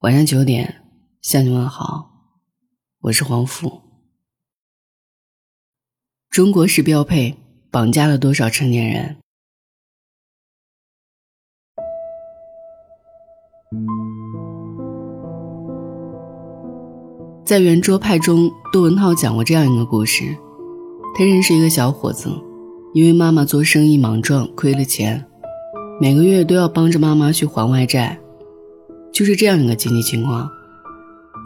晚上九点向你问好，我是黄甫。中国式标配绑架了多少成年人？在圆桌派中，杜文涛讲过这样一个故事：他认识一个小伙子，因为妈妈做生意莽撞，亏了钱，每个月都要帮着妈妈去还外债。就是这样一个经济情况，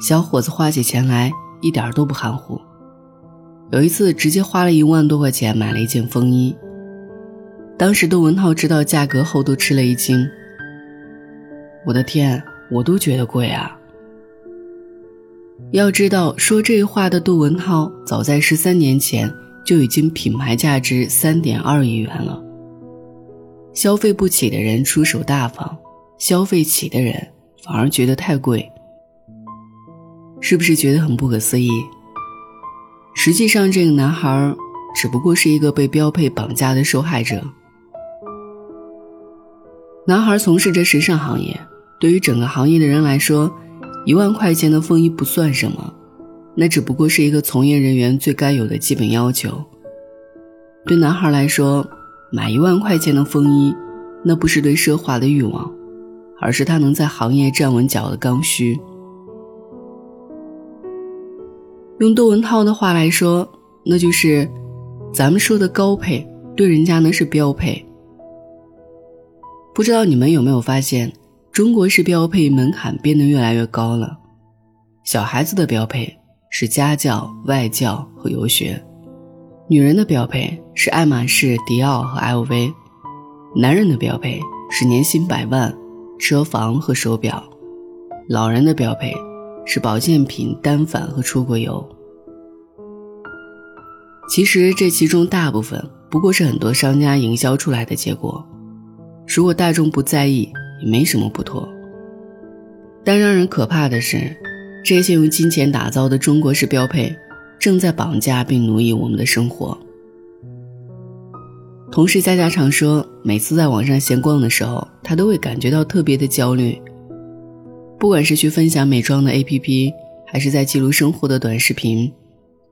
小伙子花起钱来一点都不含糊。有一次，直接花了一万多块钱买了一件风衣。当时窦文涛知道价格后都吃了一惊。我的天，我都觉得贵啊！要知道，说这话的窦文涛，早在十三年前就已经品牌价值三点二亿元了。消费不起的人出手大方，消费起的人。反而觉得太贵，是不是觉得很不可思议？实际上，这个男孩只不过是一个被标配绑架的受害者。男孩从事着时尚行业，对于整个行业的人来说，一万块钱的风衣不算什么，那只不过是一个从业人员最该有的基本要求。对男孩来说，买一万块钱的风衣，那不是对奢华的欲望。而是他能在行业站稳脚的刚需。用窦文涛的话来说，那就是咱们说的高配，对人家那是标配。不知道你们有没有发现，中国式标配门槛变得越来越高了。小孩子的标配是家教、外教和游学，女人的标配是爱马仕、迪奥和 LV，男人的标配是年薪百万。车房和手表，老人的标配是保健品、单反和出国游。其实这其中大部分不过是很多商家营销出来的结果。如果大众不在意，也没什么不妥。但让人可怕的是，这些用金钱打造的中国式标配，正在绑架并奴役我们的生活。同事佳佳常说，每次在网上闲逛的时候，她都会感觉到特别的焦虑。不管是去分享美妆的 APP，还是在记录生活的短视频，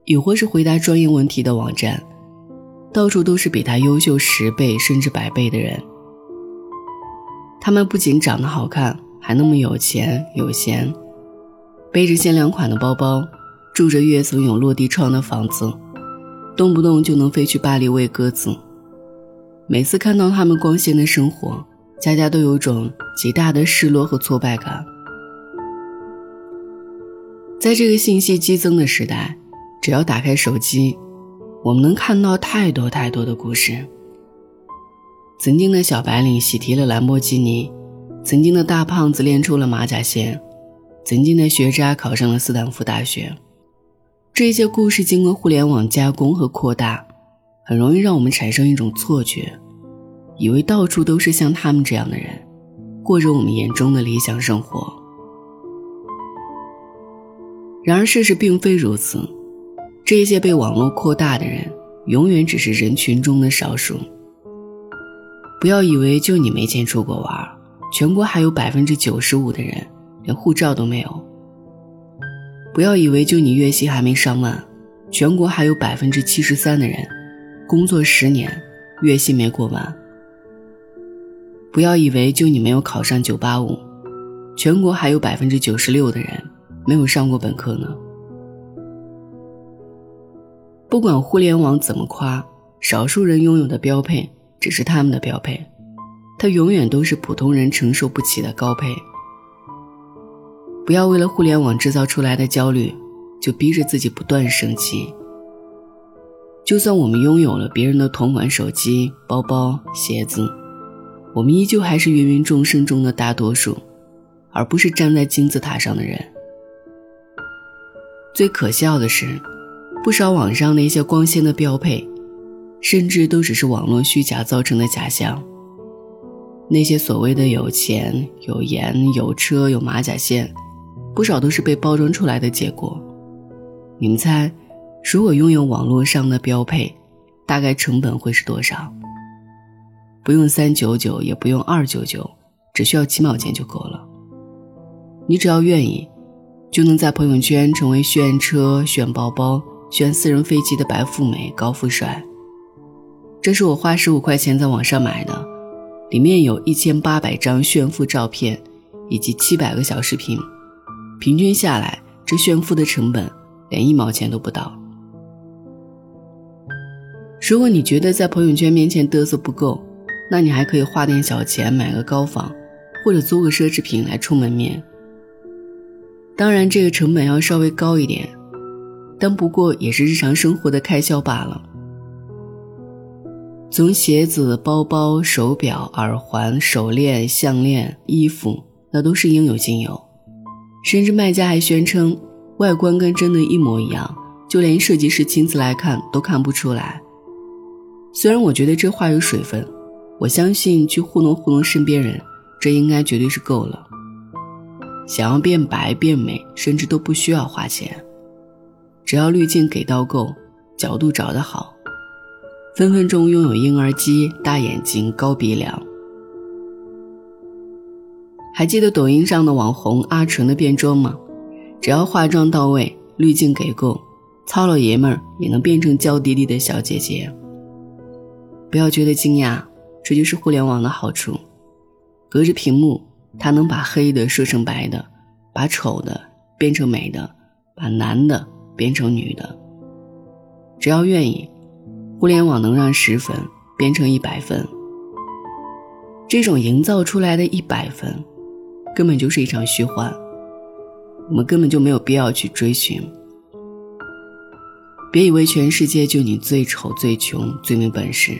亦或是回答专业问题的网站，到处都是比她优秀十倍甚至百倍的人。他们不仅长得好看，还那么有钱有闲，背着限量款的包包，住着月层有落地窗的房子，动不动就能飞去巴黎喂鸽子。每次看到他们光鲜的生活，家家都有种极大的失落和挫败感。在这个信息激增的时代，只要打开手机，我们能看到太多太多的故事。曾经的小白领喜提了兰博基尼，曾经的大胖子练出了马甲线，曾经的学渣考上了斯坦福大学。这些故事经过互联网加工和扩大。很容易让我们产生一种错觉，以为到处都是像他们这样的人，过着我们眼中的理想生活。然而事实并非如此，这些被网络扩大的人，永远只是人群中的少数。不要以为就你没钱出国玩，全国还有百分之九十五的人连护照都没有。不要以为就你月薪还没上万，全国还有百分之七十三的人。工作十年，月薪没过万。不要以为就你没有考上九八五，全国还有百分之九十六的人没有上过本科呢。不管互联网怎么夸，少数人拥有的标配只是他们的标配，它永远都是普通人承受不起的高配。不要为了互联网制造出来的焦虑，就逼着自己不断升级。就算我们拥有了别人的同款手机、包包、鞋子，我们依旧还是芸芸众生中的大多数，而不是站在金字塔上的人。最可笑的是，不少网上那些光鲜的标配，甚至都只是网络虚假造成的假象。那些所谓的有钱、有颜、有车、有马甲线，不少都是被包装出来的结果。你们猜？如果拥有网络上的标配，大概成本会是多少？不用三九九，也不用二九九，只需要几毛钱就够了。你只要愿意，就能在朋友圈成为炫车、炫包包、炫私人飞机的白富美、高富帅。这是我花十五块钱在网上买的，里面有一千八百张炫富照片，以及七百个小视频，平均下来，这炫富的成本连一毛钱都不到。如果你觉得在朋友圈面前嘚瑟不够，那你还可以花点小钱买个高仿，或者租个奢侈品来充门面。当然，这个成本要稍微高一点，但不过也是日常生活的开销罢了。从鞋子、包包、手表、耳环、手链、项链、衣服，那都是应有尽有。甚至卖家还宣称外观跟真的一模一样，就连设计师亲自来看都看不出来。虽然我觉得这话有水分，我相信去糊弄糊弄身边人，这应该绝对是够了。想要变白变美，甚至都不需要花钱，只要滤镜给到够，角度找得好，分分钟拥有婴儿肌、大眼睛、高鼻梁。还记得抖音上的网红阿纯的变装吗？只要化妆到位，滤镜给够，糙老爷们儿也能变成娇滴滴的小姐姐。不要觉得惊讶，这就是互联网的好处。隔着屏幕，它能把黑的说成白的，把丑的变成美的，把男的变成女的。只要愿意，互联网能让十分变成一百分。这种营造出来的一百分，根本就是一场虚幻。我们根本就没有必要去追寻。别以为全世界就你最丑、最穷、最没本事。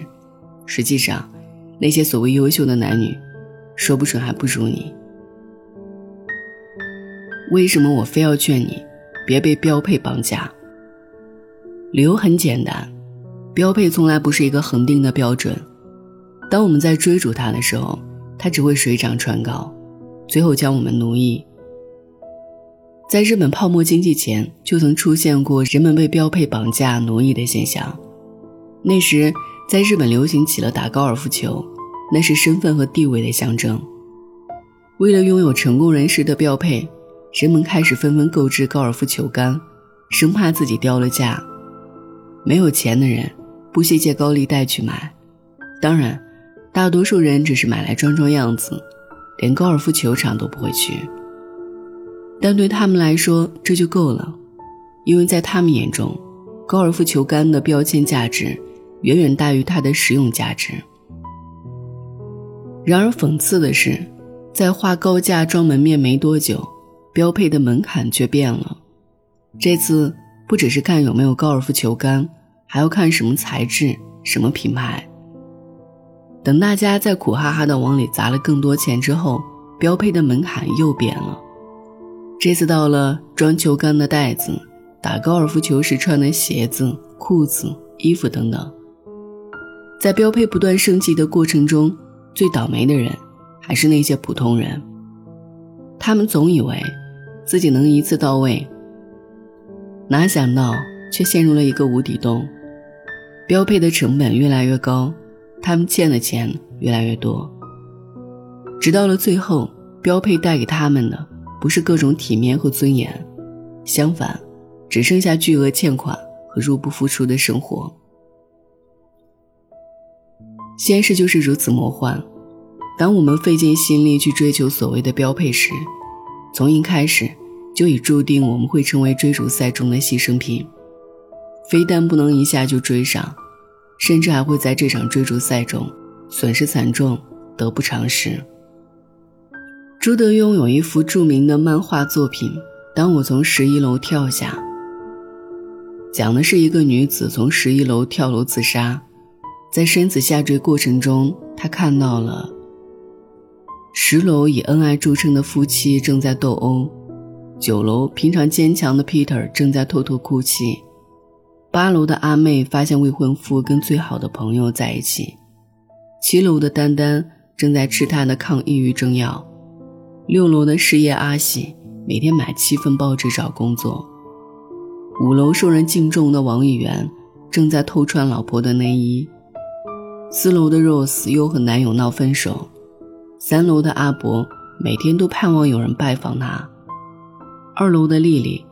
实际上，那些所谓优秀的男女，说不准还不如你。为什么我非要劝你别被标配绑架？理由很简单，标配从来不是一个恒定的标准。当我们在追逐它的时候，它只会水涨船高，最后将我们奴役。在日本泡沫经济前，就曾出现过人们被标配绑架奴役的现象，那时。在日本流行起了打高尔夫球，那是身份和地位的象征。为了拥有成功人士的标配，人们开始纷纷购置高尔夫球杆，生怕自己掉了价。没有钱的人不惜借高利贷去买，当然，大多数人只是买来装装样子，连高尔夫球场都不会去。但对他们来说这就够了，因为在他们眼中，高尔夫球杆的标签价值。远远大于它的实用价值。然而讽刺的是，在花高价装门面没多久，标配的门槛却变了。这次不只是看有没有高尔夫球杆，还要看什么材质、什么品牌。等大家在苦哈哈的往里砸了更多钱之后，标配的门槛又变了。这次到了装球杆的袋子、打高尔夫球时穿的鞋子、裤子、衣服等等。在标配不断升级的过程中，最倒霉的人还是那些普通人。他们总以为自己能一次到位，哪想到却陷入了一个无底洞。标配的成本越来越高，他们欠的钱越来越多，直到了最后，标配带给他们的不是各种体面和尊严，相反，只剩下巨额欠款和入不敷出的生活。现实就是如此魔幻。当我们费尽心力去追求所谓的标配时，从一开始就已注定我们会成为追逐赛中的牺牲品。非但不能一下就追上，甚至还会在这场追逐赛中损失惨重，得不偿失。朱德庸有一幅著名的漫画作品《当我从十一楼跳下》，讲的是一个女子从十一楼跳楼自杀。在身子下坠过程中，他看到了十楼以恩爱著称的夫妻正在斗殴，九楼平常坚强的 Peter 正在偷偷哭泣，八楼的阿妹发现未婚夫跟最好的朋友在一起，七楼的丹丹正在吃他的抗抑郁症药，六楼的失业阿喜每天买七份报纸找工作，五楼受人敬重的王议员正在偷穿老婆的内衣。四楼的 Rose 又和男友闹分手，三楼的阿伯每天都盼望有人拜访他，二楼的丽丽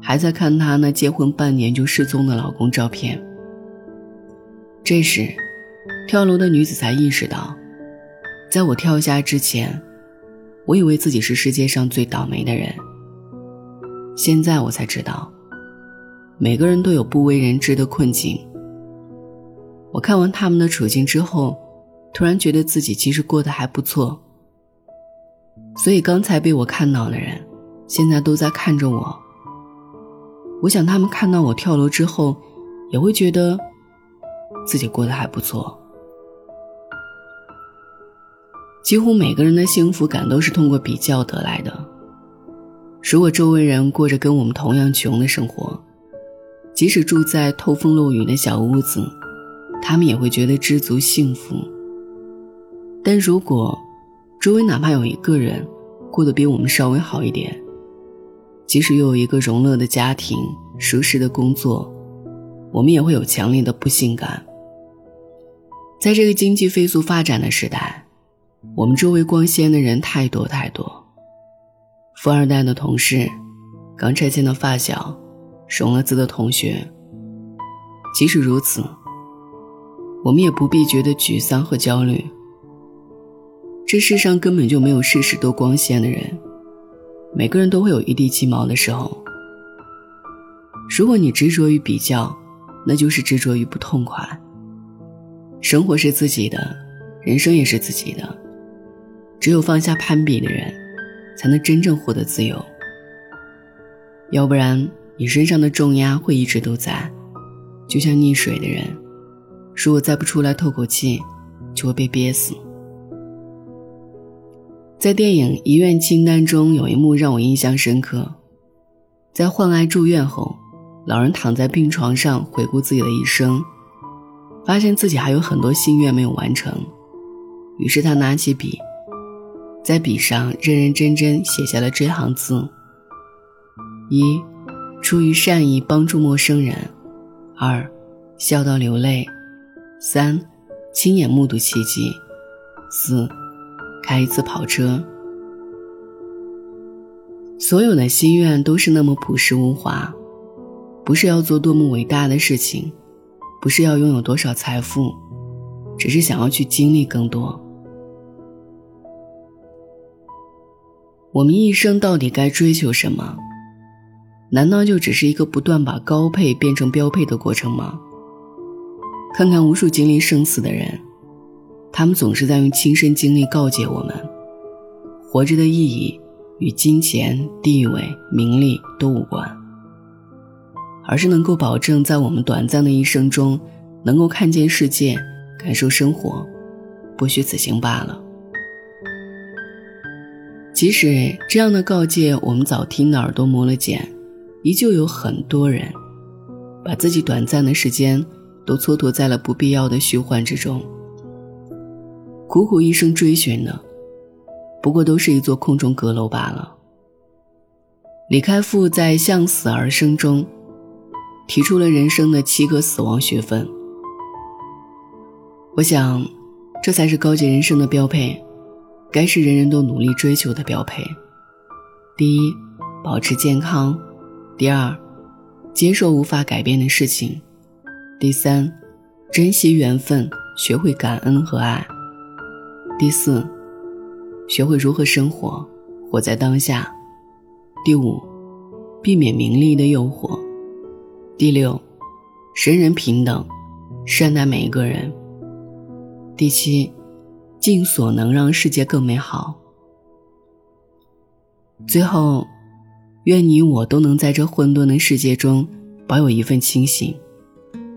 还在看她那结婚半年就失踪的老公照片。这时，跳楼的女子才意识到，在我跳下之前，我以为自己是世界上最倒霉的人。现在我才知道，每个人都有不为人知的困境。我看完他们的处境之后，突然觉得自己其实过得还不错。所以刚才被我看到的人，现在都在看着我。我想他们看到我跳楼之后，也会觉得自己过得还不错。几乎每个人的幸福感都是通过比较得来的。如果周围人过着跟我们同样穷的生活，即使住在透风漏雨的小屋子。他们也会觉得知足幸福。但如果周围哪怕有一个人过得比我们稍微好一点，即使又有一个融乐的家庭、舒适的工作，我们也会有强烈的不幸感。在这个经济飞速发展的时代，我们周围光鲜的人太多太多，富二代的同事，刚拆迁的发小，融了资的同学。即使如此。我们也不必觉得沮丧和焦虑。这世上根本就没有事事都光鲜的人，每个人都会有一地鸡毛的时候。如果你执着于比较，那就是执着于不痛快。生活是自己的，人生也是自己的，只有放下攀比的人，才能真正获得自由。要不然，你身上的重压会一直都在，就像溺水的人。如果再不出来透口气，就会被憋死。在电影《遗愿清单》中，有一幕让我印象深刻。在患癌住院后，老人躺在病床上回顾自己的一生，发现自己还有很多心愿没有完成。于是他拿起笔，在笔上认认真真写下了这行字：一，出于善意帮助陌生人；二，笑到流泪。三，亲眼目睹奇迹；四，开一次跑车。所有的心愿都是那么朴实无华，不是要做多么伟大的事情，不是要拥有多少财富，只是想要去经历更多。我们一生到底该追求什么？难道就只是一个不断把高配变成标配的过程吗？看看无数经历生死的人，他们总是在用亲身经历告诫我们：活着的意义与金钱、地位、名利都无关，而是能够保证在我们短暂的一生中，能够看见世界、感受生活，不虚此行罢了。即使这样的告诫我们早听的耳朵磨了茧，依旧有很多人把自己短暂的时间。都蹉跎在了不必要的虚幻之中，苦苦一生追寻的，不过都是一座空中阁楼罢了。李开复在《向死而生》中提出了人生的七个死亡学分，我想，这才是高级人生的标配，该是人人都努力追求的标配。第一，保持健康；第二，接受无法改变的事情。第三，珍惜缘分，学会感恩和爱。第四，学会如何生活，活在当下。第五，避免名利的诱惑。第六，人人平等，善待每一个人。第七，尽所能让世界更美好。最后，愿你我都能在这混沌的世界中保有一份清醒。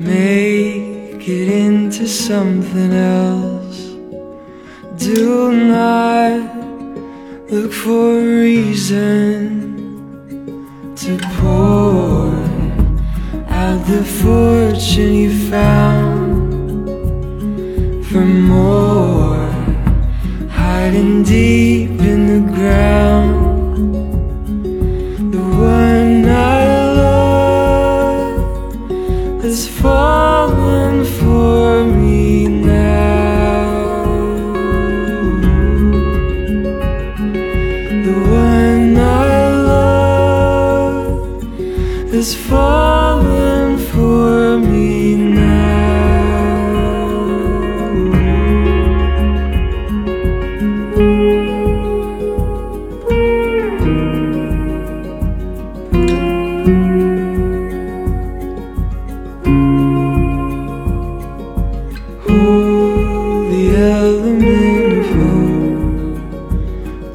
make it into something else. Do not look for a reason to pour out the fortune you found for more hiding deep in the ground.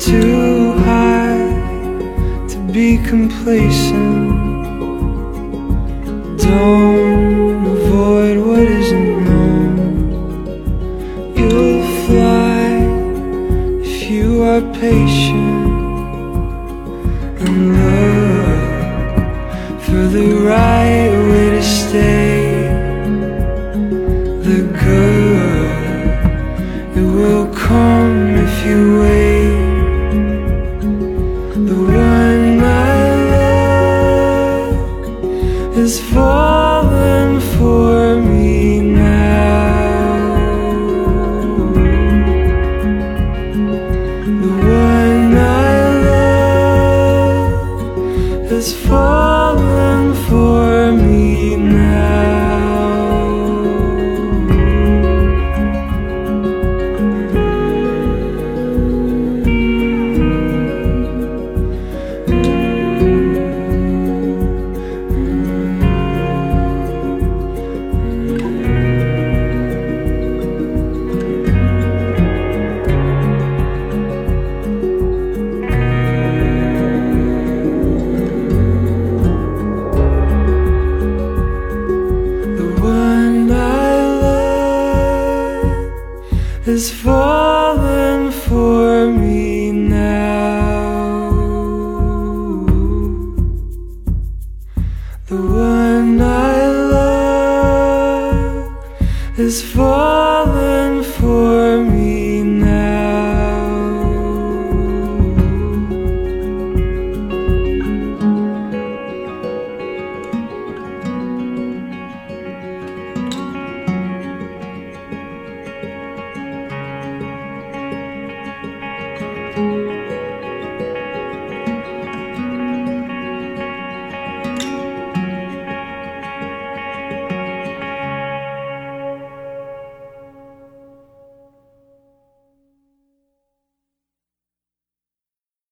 Too high to be complacent. Don't is.